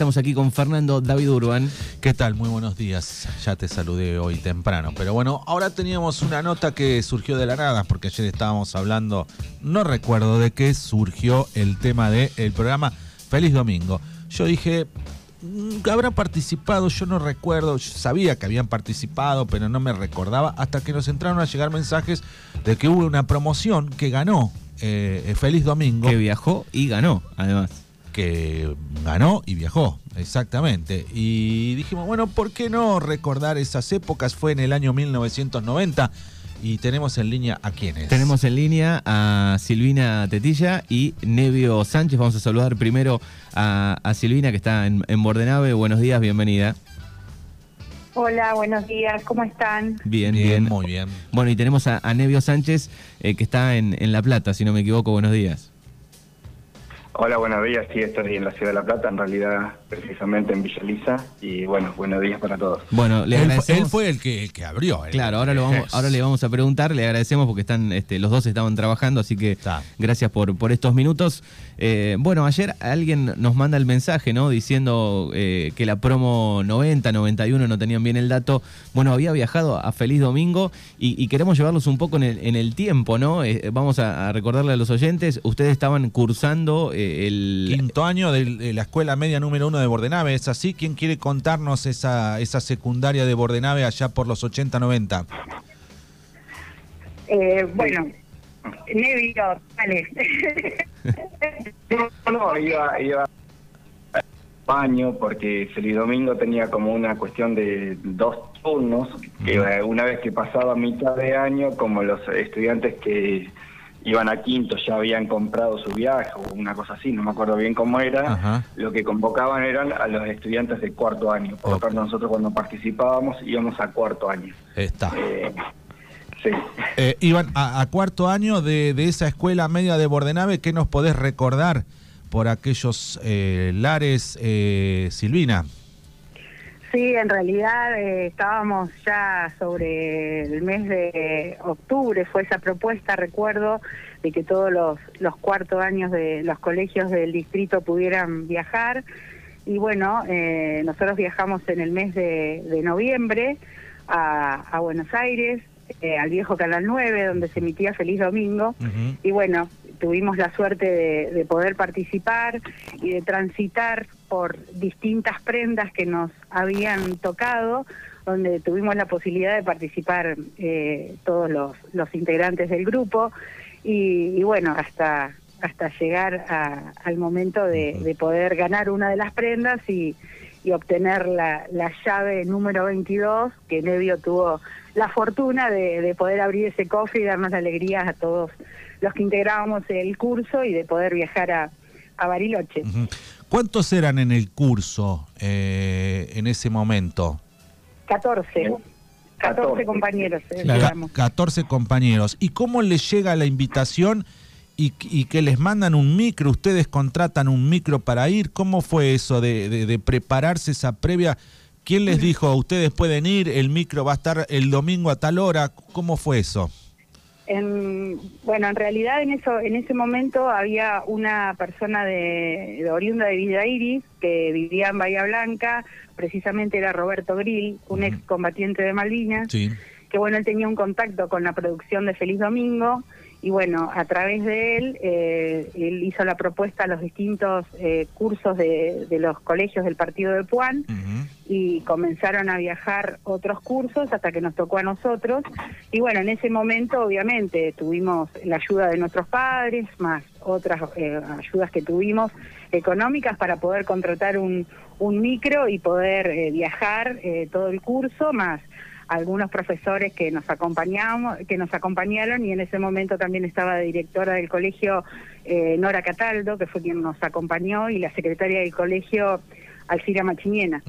Estamos aquí con Fernando David Urban. ¿Qué tal? Muy buenos días. Ya te saludé hoy temprano. Pero bueno, ahora teníamos una nota que surgió de la nada, porque ayer estábamos hablando, no recuerdo de qué surgió el tema del programa Feliz Domingo. Yo dije, mm, habrán participado, yo no recuerdo, yo sabía que habían participado, pero no me recordaba, hasta que nos entraron a llegar mensajes de que hubo una promoción que ganó eh, Feliz Domingo. Que viajó y ganó, además que ganó y viajó, exactamente. Y dijimos, bueno, ¿por qué no recordar esas épocas? Fue en el año 1990 y tenemos en línea a quiénes. Tenemos en línea a Silvina Tetilla y Nevio Sánchez. Vamos a saludar primero a, Silvina que está en, en Bordenave. Buenos días, bienvenida. Hola, buenos días, ¿cómo están? Bien, bien, muy bien. Bueno, y tenemos a, Nevio Sánchez, eh, que está en, en La Plata, si no me equivoco, buenos días. Hola, buenos días. Sí, estoy en la Ciudad de La Plata, en realidad precisamente en Villa Lisa. Y bueno, buenos días para todos. Bueno, le él, él fue el que, el que abrió. claro, ahora, lo vamos, ahora le vamos a preguntar. Le agradecemos porque están este, los dos estaban trabajando, así que gracias por, por estos minutos. Eh, bueno, ayer alguien nos manda el mensaje, ¿no? Diciendo eh, que la promo 90, 91 no tenían bien el dato. Bueno, había viajado a Feliz Domingo y, queremos llevarlos un poco en el, en el tiempo, ¿no? Eh, vamos a, recordarle a los oyentes, ustedes estaban cursando el... Quinto año de, la escuela media número uno de Bordenave, ¿es así? ¿Quién quiere contarnos esa, esa secundaria de Bordenave allá por los 80, 90? bueno, Nevio, dale. no, iba, iba baño porque Feliz Domingo tenía como una cuestión de dos turnos, que una vez que pasaba mitad de año, como los estudiantes que iban a quinto ya habían comprado su viaje o una cosa así, no me acuerdo bien cómo era, lo que convocaban eran a los estudiantes de cuarto año. Por lo tanto, nosotros cuando participábamos íbamos a cuarto año. Está. Eh, eh, iban a, cuarto año de, esa escuela media de Bordenave. ¿Qué nos podés recordar por aquellos eh, lares, eh, Silvina? Sí, en realidad estábamos ya sobre el mes de octubre, fue esa propuesta, recuerdo, de que todos los, los cuartos años de los colegios del distrito pudieran viajar. Y bueno, nosotros viajamos en el mes de, noviembre a Buenos Aires, eh, al viejo Canal 9, donde se emitía Feliz Domingo. Y bueno, tuvimos la suerte de, poder participar y de transitar por distintas prendas que nos habían tocado, donde tuvimos la posibilidad de participar eh, todos los, los, integrantes del grupo. Y, bueno, hasta hasta llegar al momento de, poder ganar una de las prendas y, y obtener la, la, llave número 22, que Nevio tuvo la fortuna de, poder abrir ese cofre y darnos alegrías a todos los que integrábamos el curso y de poder viajar a, a Bariloche. ¿Cuántos eran en el curso eh, en ese momento? 14. 14 compañeros. 14 eh, compañeros. ¿Y cómo les llega la invitación y, que les mandan un micro? ¿Ustedes contratan un micro para ir? ¿Cómo fue eso de, de prepararse esa previa? ¿Quién les dijo, ustedes pueden ir, el micro va a estar el domingo a tal hora? ¿Cómo fue eso? Bueno, en realidad en eso, en ese momento había una persona de, oriunda de Villa Iris que vivía en Bahía Blanca, precisamente era Roberto Grill, un ex combatiente de Malvinas, que bueno, él tenía un contacto con la producción de Feliz Domingo y bueno, a través de él, eh, él hizo la propuesta a los distintos eh, cursos de, los colegios del partido de Puan y comenzaron a viajar otros cursos hasta que nos tocó a nosotros. Y bueno, en ese momento obviamente tuvimos la ayuda de nuestros padres, más otras eh, ayudas que tuvimos económicas para poder contratar un, un micro y poder viajar todo el curso, más algunos profesores que nos acompañamos, que nos acompañaron y en ese momento también estaba la directora del colegio eh, Nora Cataldo, que fue quien nos acompañó, y la secretaria del colegio Alcira Machiniena.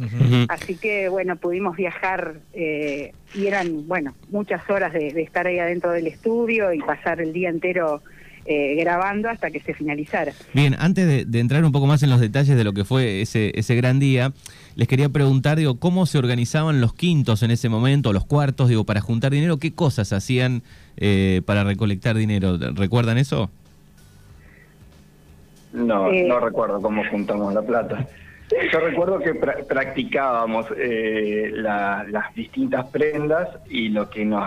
Así que bueno, pudimos viajar eh, y eran, bueno, muchas horas de, estar ahí adentro del estudio y pasar el día entero eh, grabando hasta que se finalizara. Bien, antes de, de, entrar un poco más en los detalles de lo que fue ese, ese gran día, les quería preguntar, digo, cómo se organizaban los quintos en ese momento, los cuartos, digo, para juntar dinero, qué cosas hacían eh, para recolectar dinero. ¿Recuerdan eso? No, eh, no recuerdo cómo juntamos la plata. Yo recuerdo que practicábamos eh, las distintas prendas y lo que nos,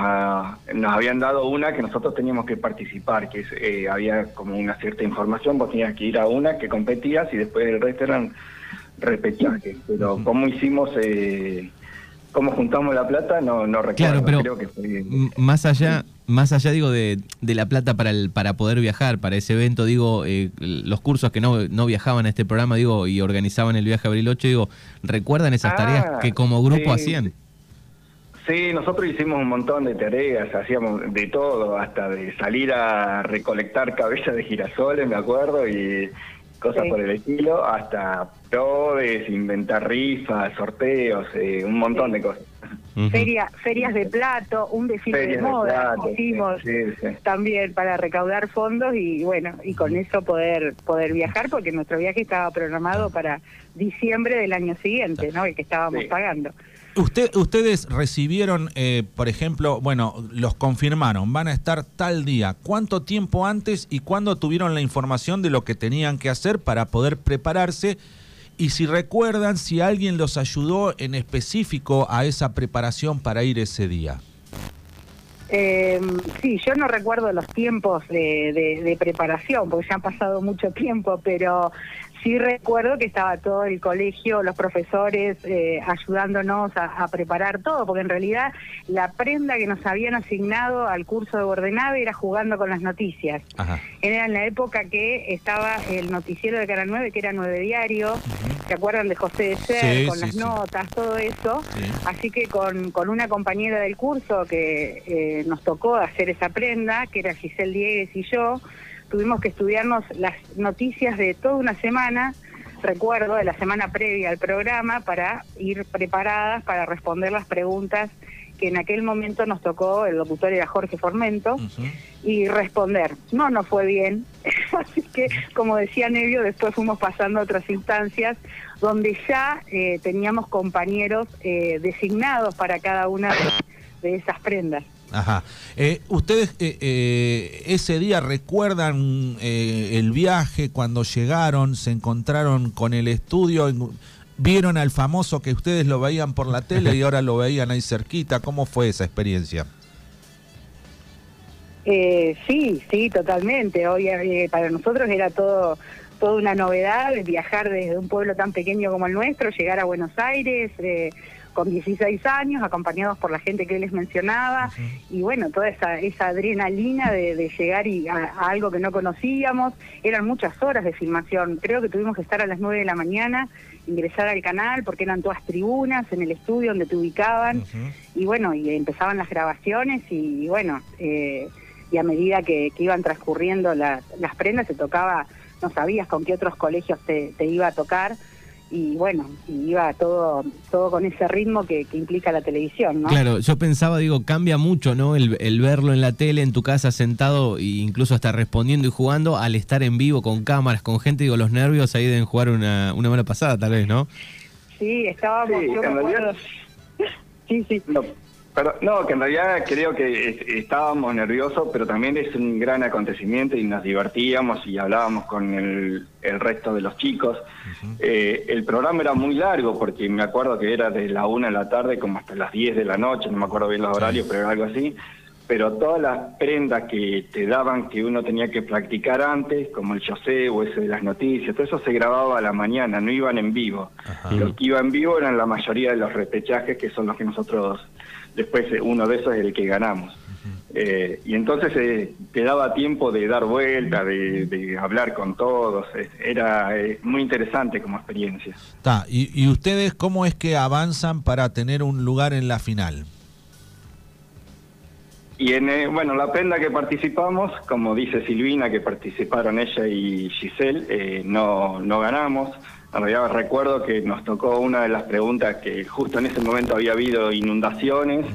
nos habían dado una que nosotros teníamos que participar, que eh, había como una cierta información, vos tenías que ir a una que competías y después el resto eran repechajes. Pero cómo hicimos... Eh, ¿Cómo juntamos la plata? No, no recuerdo. Claro, pero más allá, más allá digo de, la plata para el, para poder viajar, para ese evento, digo, eh, los cursos que no, no viajaban a este programa, digo, y organizaban el viaje a Bariloche, digo, ¿recuerdan esas tareas ah, que como grupo hacían? Sí, nosotros hicimos un montón de tareas, hacíamos de todo, hasta de salir a recolectar cabezas de girasoles, me acuerdo, y cosas por el estilo, hasta prodes, inventar rifas, sorteos, eh, un montón de cosas. Feria, ferias de plato, un desfile de moda hicimos también para recaudar fondos y bueno, y con eso poder poder viajar porque nuestro viaje estaba programado para diciembre del año siguiente, ¿no? El que estábamos pagando. Usted, ustedes recibieron, eh, por ejemplo, bueno, los confirmaron, van a estar tal día. ¿Cuánto tiempo antes y cuándo tuvieron la información de lo que tenían que hacer para poder prepararse? Y si recuerdan, si alguien los ayudó en específico a esa preparación para ir ese día. Eh, sí, yo no recuerdo los tiempos de, de, preparación, porque ya han pasado mucho tiempo, pero sí recuerdo que estaba todo el colegio, los profesores eh, ayudándonos a, preparar todo, porque en realidad la prenda que nos habían asignado al curso de Bordenave era jugando con las noticias. Era en la época que estaba el noticiero de Cara 9, que era Nueve Diario, ¿se acuerdan de José de Ser, con las notas, todo eso? Así que con, con una compañera del curso que eh, nos tocó hacer esa prenda, que era Giselle Diegues y yo, tuvimos que estudiarnos las noticias de toda una semana, recuerdo, de la semana previa al programa, para ir preparadas para responder las preguntas que en aquel momento nos tocó, el locutor era Jorge Formento, y responder. No nos fue bien, así que, como decía Nevio, después fuimos pasando a otras instancias donde ya eh, teníamos compañeros eh, designados para cada una de esas prendas. Ajá. Eh, ¿Ustedes eh, eh, ese día recuerdan el viaje cuando llegaron, se encontraron con el estudio, vieron al famoso que ustedes lo veían por la tele y ahora lo veían ahí cerquita? ¿Cómo fue esa experiencia? sí, sí, totalmente. Hoy para nosotros era todo toda una novedad viajar desde un pueblo tan pequeño como el nuestro, llegar a Buenos Aires con 16 años, acompañados por la gente que les mencionaba, y bueno, toda esa, esa adrenalina de, llegar y a, algo que no conocíamos, eran muchas horas de filmación, creo que tuvimos que estar a las 9 de la mañana, ingresar al canal, porque eran todas tribunas en el estudio donde te ubicaban, y bueno, y empezaban las grabaciones, y, bueno, eh, y a medida que, iban transcurriendo las prendas, se tocaba, no sabías con qué otros colegios te, te iba a tocar, y bueno, iba todo todo con ese ritmo que, implica la televisión, ¿no? Claro, yo pensaba, digo, cambia mucho, ¿no? El, verlo en la tele, en tu casa sentado e incluso hasta respondiendo y jugando, al estar en vivo con cámaras, con gente, digo, los nervios ahí deben jugar una, una mala pasada, tal vez, ¿no? Sí, estábamos, sí, Sí, sí. Pero, no, que en realidad creo que estábamos nerviosos, pero también es un gran acontecimiento y nos divertíamos y hablábamos con el, resto de los chicos. Eh, el programa era muy largo porque me acuerdo que era de la una de la tarde como hasta las 10 de la noche, no me acuerdo bien los horarios, pero era algo así. Pero todas las prendas que te daban que uno tenía que practicar antes, como el José o ese de las noticias, todo eso se grababa a la mañana, no iban en vivo. Y los que iban en vivo eran la mayoría de los repechajes que son los que nosotros después eh, uno de esos es el que ganamos. Eh, y entonces eh, te daba tiempo de dar vuelta, de, hablar con todos, era muy interesante como experiencia. Está, ¿Y, ustedes cómo es que avanzan para tener un lugar en la final? Y en, bueno, la prenda que participamos, como dice Silvina, que participaron ella y Giselle, no, no ganamos. En realidad recuerdo que nos tocó una de las preguntas que justo en ese momento había habido inundaciones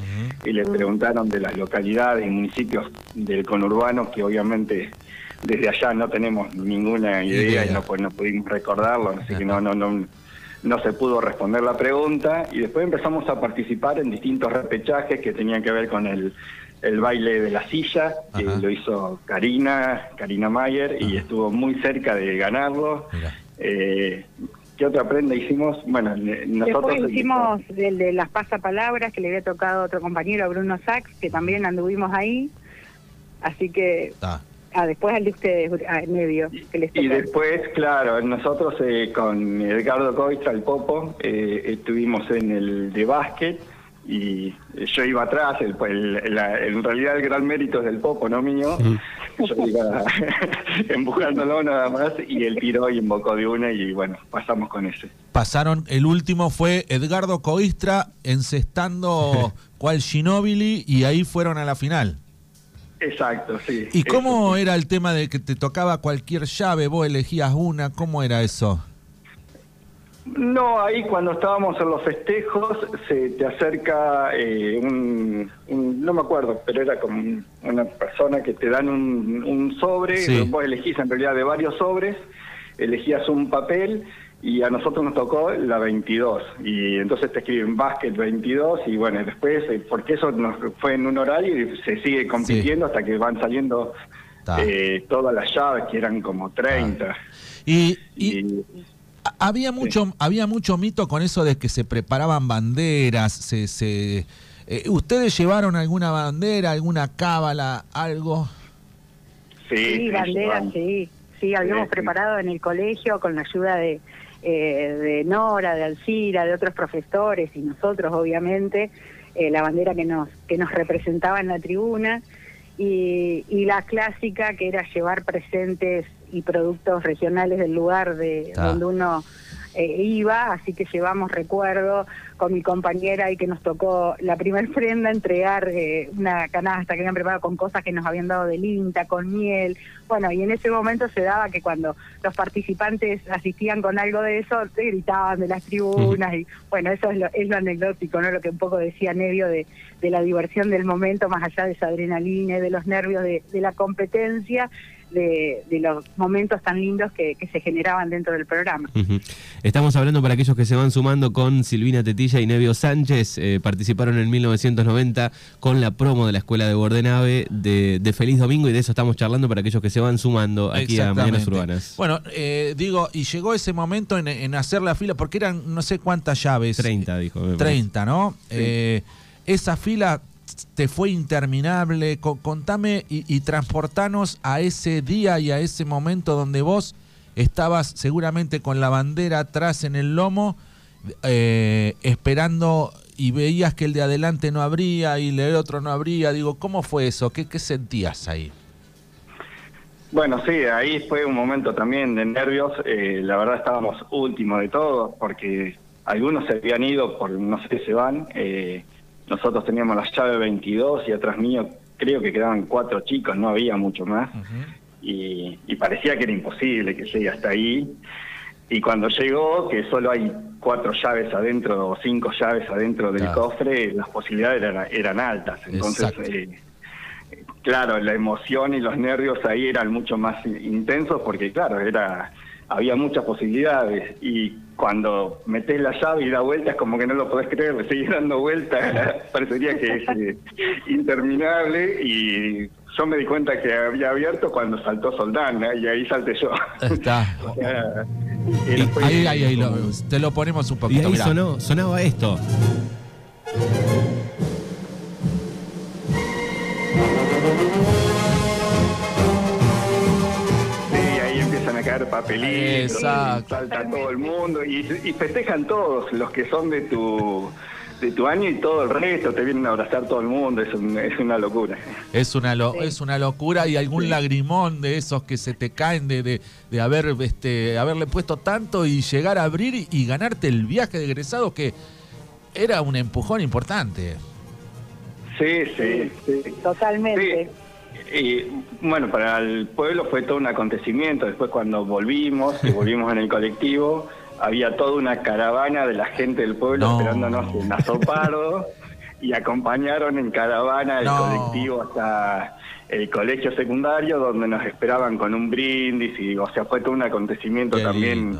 y le preguntaron de las localidades y municipios del conurbano que obviamente desde allá no tenemos ninguna idea, y no, pues, no pudimos recordarlo, así que no, no, no, no se pudo responder la pregunta. Y después empezamos a participar en distintos repechajes que tenían que ver con el, el baile de la silla, que lo hizo Karina, Karina Mayer, y estuvo muy cerca de ganarlo. Eh, ¿Qué otra prenda hicimos? Bueno, nosotros... Después hicimos el de las pasapalabras, que le había tocado a otro compañero, Bruno Sachs, que también anduvimos ahí. Así que... Ah, después al de ustedes, medio. Que les y después, claro, nosotros eh, con Edgardo Coistra, el Popo, eh, estuvimos en el de básquet y yo iba atrás, el, en realidad el gran mérito es del Popo, no mío. Yo iba empujándolo nada más y él tiró y invocó de una y bueno, pasamos con ese. Pasaron, el último fue Edgardo Coistra encestando cual Ginóbili y ahí fueron a la final. Exacto, sí. ¿Y cómo era el tema de que te tocaba cualquier llave, vos elegías una? ¿Cómo era eso? No, ahí cuando estábamos en los festejos se te acerca eh, un, no me acuerdo, pero era como una persona que te dan un, sobre, vos elegís en realidad de varios sobres, elegías un papel y a nosotros nos tocó la 22 y entonces te escriben básquet 22 y bueno, después, eh, porque eso nos fue en un horario y se sigue compitiendo hasta que van saliendo eh, todas las llaves que eran como 30. y, había mucho, había mucho mito con eso de que se preparaban banderas, se, se eh, ¿ustedes llevaron alguna bandera, alguna cábala, algo? Sí, sí banderas, sí. Sí, habíamos preparado en el colegio con la ayuda de, eh, de Nora, de Alcira, de otros profesores y nosotros, obviamente, eh, la bandera que nos, que nos representaba en la tribuna y, y la clásica que era llevar presentes y productos regionales del lugar de donde uno eh, iba, así que llevamos recuerdo con mi compañera y que nos tocó la primer prenda entregar eh, una canasta que habían preparado con cosas que nos habían dado de linta, con miel. Bueno, y en ese momento se daba que cuando los participantes asistían con algo de eso, gritaban de las tribunas y bueno, eso es lo, es lo anecdótico, ¿no? Lo que un poco decía Nevio de, de la diversión del momento, más allá de esa adrenalina y de los nervios de, de la competencia de, los momentos tan lindos que, se generaban dentro del programa. Estamos hablando para aquellos que se van sumando con Silvina Tetilla y Nevio Sánchez, eh, participaron en 1990 con la promo de la Escuela de Bordenave de, de, Feliz Domingo y de eso estamos charlando para aquellos que se van sumando aquí a Mañanas Urbanas. Bueno, eh, digo, y llegó ese momento en, hacer la fila, porque eran no sé cuántas llaves. 30, dijo. 30, ¿no? Eh, esa fila te fue interminable. contame y, transportanos a ese día y a ese momento donde vos estabas seguramente con la bandera atrás en el lomo, eh, esperando y veías que el de adelante no abría y el otro no abría. Digo, ¿cómo fue eso? ¿Qué, qué sentías ahí? Bueno, sí, ahí fue un momento también de nervios. Eh, la verdad estábamos últimos de todo porque algunos se habían ido por no sé, se van. Eh, nosotros teníamos la llave 22 y atrás mío creo que quedaban cuatro chicos, no había mucho más. y, parecía que era imposible que llegue hasta ahí. Y cuando llegó, que solo hay cuatro llaves adentro o cinco llaves adentro del cofre, las posibilidades eran, altas. Entonces, eh, claro, la emoción y los nervios ahí eran mucho más intensos porque, claro, era había muchas posibilidades y cuando metes la llave y da vueltas como que no lo podés creer, seguir dando vueltas, parecería que es eh, interminable y yo me di cuenta que había abierto cuando saltó Soldán y ahí salté yo. Está. ahí, ahí, ahí te lo ponemos un poquito. Y ahí sonó, sonaba esto. Papelitos, salta todo el mundo y, festejan todos los que son de tu de tu año y todo el resto te vienen a abrazar todo el mundo, es, es una locura. Es una es una locura y algún lagrimón de esos que se te caen de, de, haber este haberle puesto tanto y llegar a abrir y, ganarte el viaje de egresado que era un empujón importante. Sí, sí, sí. Totalmente. Y bueno, para el pueblo fue todo un acontecimiento. Después cuando volvimos, y volvimos en el colectivo, había toda una caravana de la gente del pueblo esperándonos en Azopardo y acompañaron en caravana el colectivo hasta el colegio secundario donde nos esperaban con un brindis y o sea fue todo un acontecimiento también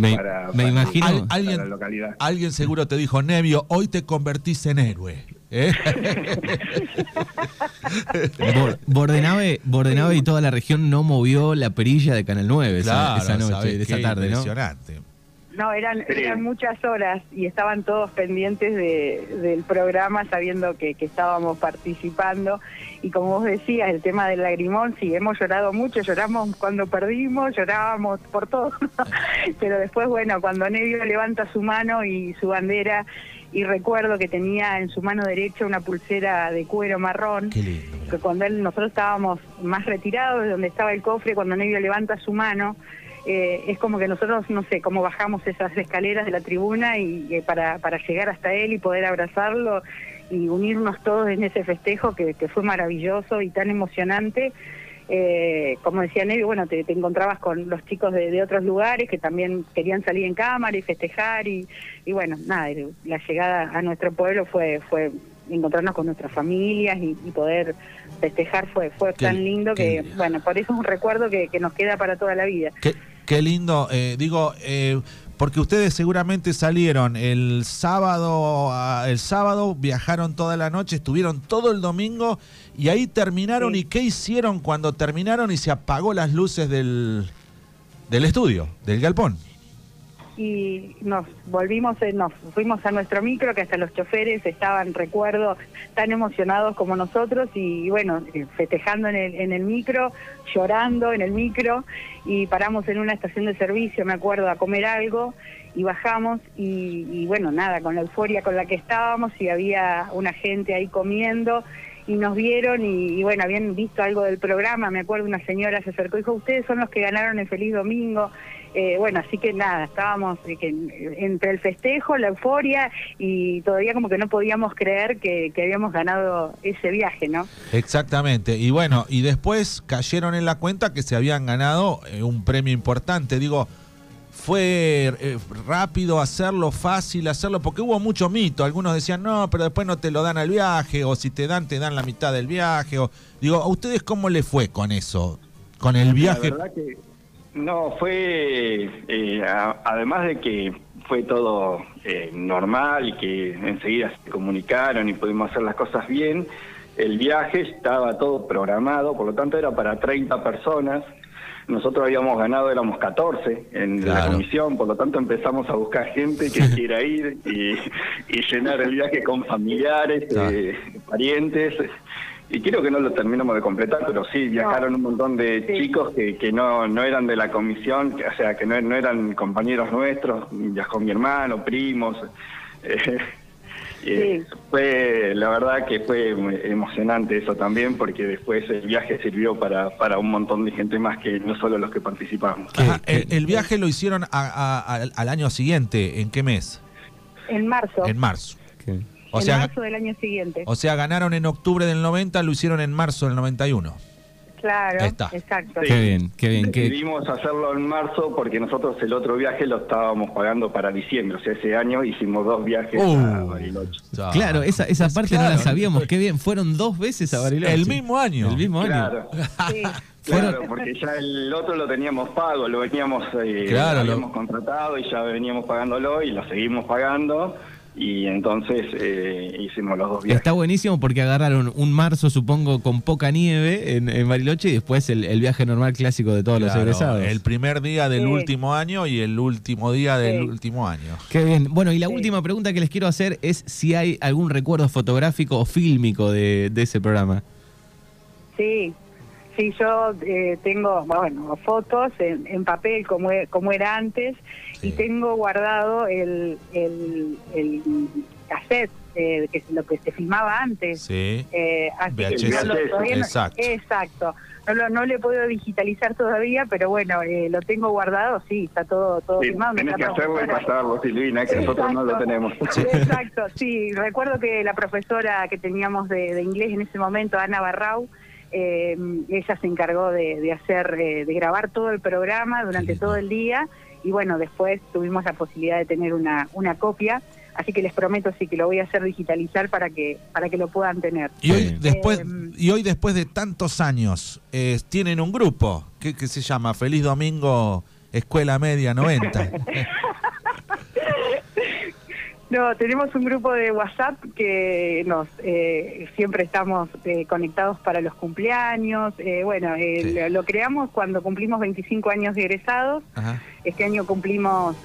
para, me imagino alguien, la localidad. Alguien seguro te dijo, Nevio, hoy te convertís en héroe. ¿Eh? Bordenave, y toda la región no movió la perilla de Canal 9 esa, noche, esa tarde, impresionante. no, eran, eran muchas horas y estaban todos pendientes de, del programa sabiendo que, que, estábamos participando. Y como vos decías, el tema del lagrimón, sí, hemos llorado mucho, lloramos cuando perdimos, llorábamos por todo. Pero después, bueno, cuando Nevio levanta su mano y su bandera y recuerdo que tenía en su mano derecha una pulsera de cuero marrón, que cuando él, nosotros estábamos más retirados de donde estaba el cofre, cuando Nevio levanta su mano, eh, es como que nosotros, no sé, cómo bajamos esas escaleras de la tribuna y eh, para, para llegar hasta él y poder abrazarlo y unirnos todos en ese festejo que, que fue maravilloso y tan emocionante. Eh, como decía Nevi, bueno, te, encontrabas con los chicos de, otros lugares que también querían salir en cámara y festejar y, y bueno, nada, la llegada a nuestro pueblo fue, fue encontrarnos con nuestras familias y, poder festejar fue, fue tan lindo que, bueno, por eso es un recuerdo que, que nos queda para toda la vida. Qué lindo, eh, digo, eh, porque ustedes seguramente salieron el sábado, el sábado viajaron toda la noche, estuvieron todo el domingo y ahí terminaron. ¿Y qué hicieron cuando terminaron y se apagó las luces del, del estudio, del galpón? Y nos volvimos, eh, nos fuimos a nuestro micro, que hasta los choferes estaban, recuerdo, tan emocionados como nosotros y, bueno, eh, festejando en el, en el micro, llorando en el micro y paramos en una estación de servicio, me acuerdo, a comer algo y bajamos y, y bueno, nada, con la euforia con la que estábamos y había una gente ahí comiendo y nos vieron y, bueno, habían visto algo del programa, me acuerdo una señora se acercó y dijo, ustedes son los que ganaron el Feliz Domingo. Eh, bueno, así que nada, estábamos eh, entre el festejo, la euforia y todavía como que no podíamos creer que, habíamos ganado ese viaje, ¿no? Exactamente, y bueno, y después cayeron en la cuenta que se habían ganado eh, un premio importante, digo, fue eh, rápido hacerlo, fácil hacerlo, porque hubo mucho mito. Algunos decían, no, pero después no te lo dan al viaje, o si te dan, te dan la mitad del viaje. O, digo, ¿a ustedes cómo le fue con eso? Con el viaje. La verdad que no, fue, eh, además de que fue todo eh, normal y que enseguida se comunicaron y pudimos hacer las cosas bien, el viaje estaba todo programado, por lo tanto era para 30 personas. Nosotros habíamos ganado, éramos 14 en la comisión, por lo tanto empezamos a buscar gente que quiera ir y, llenar el viaje con familiares, eh, parientes. Y creo que no lo terminamos de completar, pero sí, viajaron un montón de chicos que, que no, no eran de la comisión, o sea, que no, no eran compañeros nuestros, viajó mi hermano, primos. Eh, eh, fue, la verdad que fue emocionante eso también, porque después el viaje sirvió para, para un montón de gente más que no solo los que participamos. el, viaje lo hicieron al año siguiente, ¿en qué mes? En marzo. En marzo. O en marzo del año siguiente. O sea, ganaron en octubre del 90, lo hicieron en marzo del 91. Claro, exacto. Qué bien, qué bien. Decidimos hacerlo en marzo porque nosotros el otro viaje lo estábamos pagando para diciembre. O sea, ese año hicimos dos viajes a uh. Bariloche. Claro, esa, esa parte no la sabíamos. Qué bien, fueron dos veces a Bariloche. El mismo año. El mismo año. Claro. porque ya el otro lo teníamos pago, lo veníamos, eh, lo habíamos contratado y ya veníamos pagándolo y lo seguimos pagando y entonces eh, hicimos los dos viajes. Está buenísimo porque agarraron un marzo, supongo, con poca nieve en, Bariloche y después el, viaje normal clásico de todos los egresados. El primer día del último año y el último día del último año. Qué bien. Bueno, y la última pregunta que les quiero hacer es si hay algún recuerdo fotográfico o fílmico de, ese programa. Sí, Sí, yo eh, tengo, bueno, fotos en, papel como, e, como era antes y tengo guardado el, el, el cassette, eh, que es lo que se filmaba antes. Sí. Eh, exacto. exacto. No lo, no le puedo digitalizar todavía, pero bueno, eh, lo tengo guardado, sí, está todo, todo filmado. Tienes que hacerlo y pasarlo, Silvina, que nosotros no lo tenemos. Exacto, sí. Recuerdo que la profesora que teníamos de, de inglés en ese momento, Ana Barrau, eh, ella se encargó de, hacer, eh, de grabar todo el programa durante todo el día y bueno, después tuvimos la posibilidad de tener una, una copia. Así que les prometo sí que lo voy a hacer digitalizar para que para que lo puedan tener. Y hoy después eh, y hoy después de tantos años tienen un grupo que, que se llama Feliz Domingo Escuela Media 90. No, tenemos un grupo de WhatsApp que nos eh, siempre estamos eh, conectados para los cumpleaños. Eh, bueno, lo, creamos cuando cumplimos 25 años de egresados. Este año cumplimos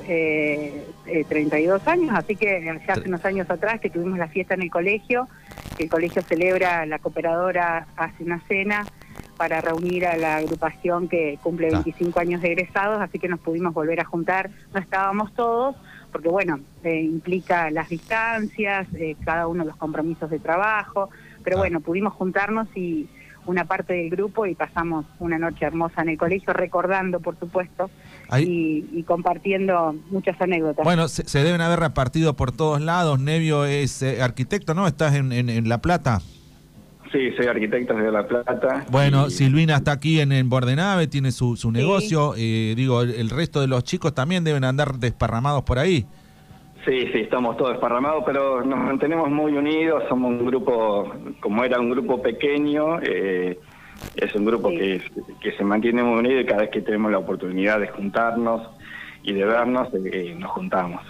32 años, así que hace unos años atrás que tuvimos la fiesta en el colegio, el colegio celebra, la cooperadora hace una cena para reunir a la agrupación que cumple 25 años de egresados, así que nos pudimos volver a juntar. No estábamos todos porque bueno, eh, implica las distancias, eh, cada uno los compromisos de trabajo, pero bueno, pudimos juntarnos y una parte del grupo y pasamos una noche hermosa en el colegio, recordando, por supuesto, y, compartiendo muchas anécdotas. Bueno, se, deben haber repartido por todos lados. Nevio es eh, arquitecto, ¿no? ¿Estás en, La Plata? Sí, soy arquitecto de La Plata. Bueno, Silvina está aquí en, en Bordenave, tiene su, su negocio. digo, el, resto de los chicos también deben andar desparramados por ahí. Sí, sí, estamos todos desparramados, pero nos mantenemos muy unidos. Somos un grupo, como era un grupo pequeño, eh, es un grupo que, que se mantiene muy unido y cada vez que tenemos la oportunidad de juntarnos y de vernos, eh, nos juntamos.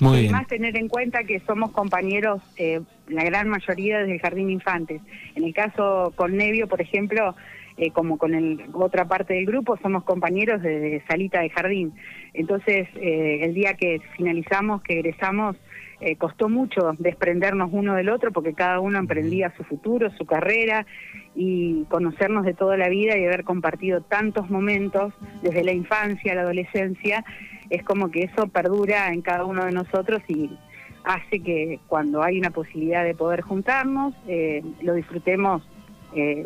Muy Además, tener en cuenta que somos compañeros, eh, la gran mayoría desde el Jardín Infantes. En el caso con Nevio, por ejemplo, eh, como con el, otra parte del grupo, somos compañeros de, salita de jardín. Entonces, eh, el día que finalizamos, que egresamos, eh, costó mucho desprendernos uno del otro porque cada uno emprendía su futuro, su carrera y conocernos de toda la vida y haber compartido tantos momentos desde la infancia a la adolescencia, es como que eso perdura en cada uno de nosotros y hace que cuando hay una posibilidad de poder juntarnos, lo disfrutemos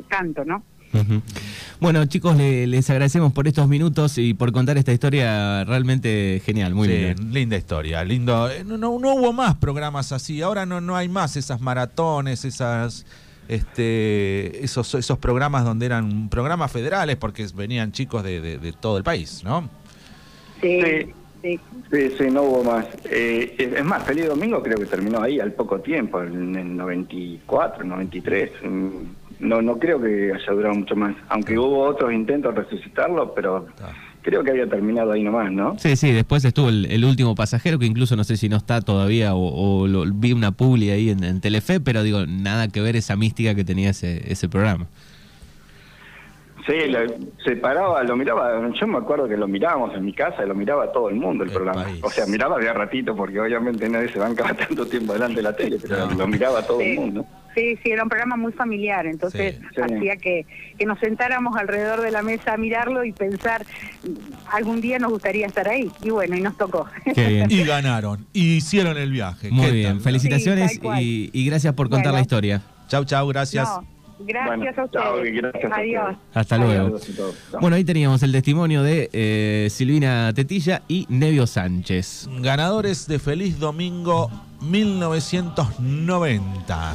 tanto, ¿no? Bueno, chicos, les agradecemos por estos minutos y por contar esta historia realmente genial, muy linda. linda historia, lindo. Eh, no, no, hubo más programas así, ahora no, no hay más esas maratones, esas este esos esos programas donde eran programas federales porque venían chicos de, todo el país, ¿no? Sí. Sí. Sí, no hubo más. Eh, es más, Feliz Domingo creo que terminó ahí al poco tiempo, en el 94, 93 no no creo que haya durado mucho más, aunque hubo otros intentos de resucitarlo, pero creo que había terminado ahí nomás, ¿no? Sí, sí, después estuvo el, último pasajero, que incluso no sé si no está todavía, o, vi una publi ahí en, Telefe, pero digo, nada que ver esa mística que tenía ese, ese programa. Sí, se paraba, lo miraba, yo me acuerdo que lo mirábamos en mi casa, lo miraba todo el mundo el, programa. O sea, miraba de ratito, porque obviamente nadie se banca tanto tiempo delante de la tele, pero lo miraba todo el mundo. Sí, sí, era un programa muy familiar, entonces hacía que, que nos sentáramos alrededor de la mesa a mirarlo y pensar, algún día nos gustaría estar ahí. Y bueno, y nos tocó. Y ganaron, y hicieron el viaje. Muy bien, felicitaciones y, gracias por contar la historia. Chau, chau, gracias. Gracias a ustedes. Adiós. Hasta luego. Bueno, ahí teníamos el testimonio de eh, Silvina Tetilla y Nevio Sánchez. Ganadores de Feliz Domingo 1990.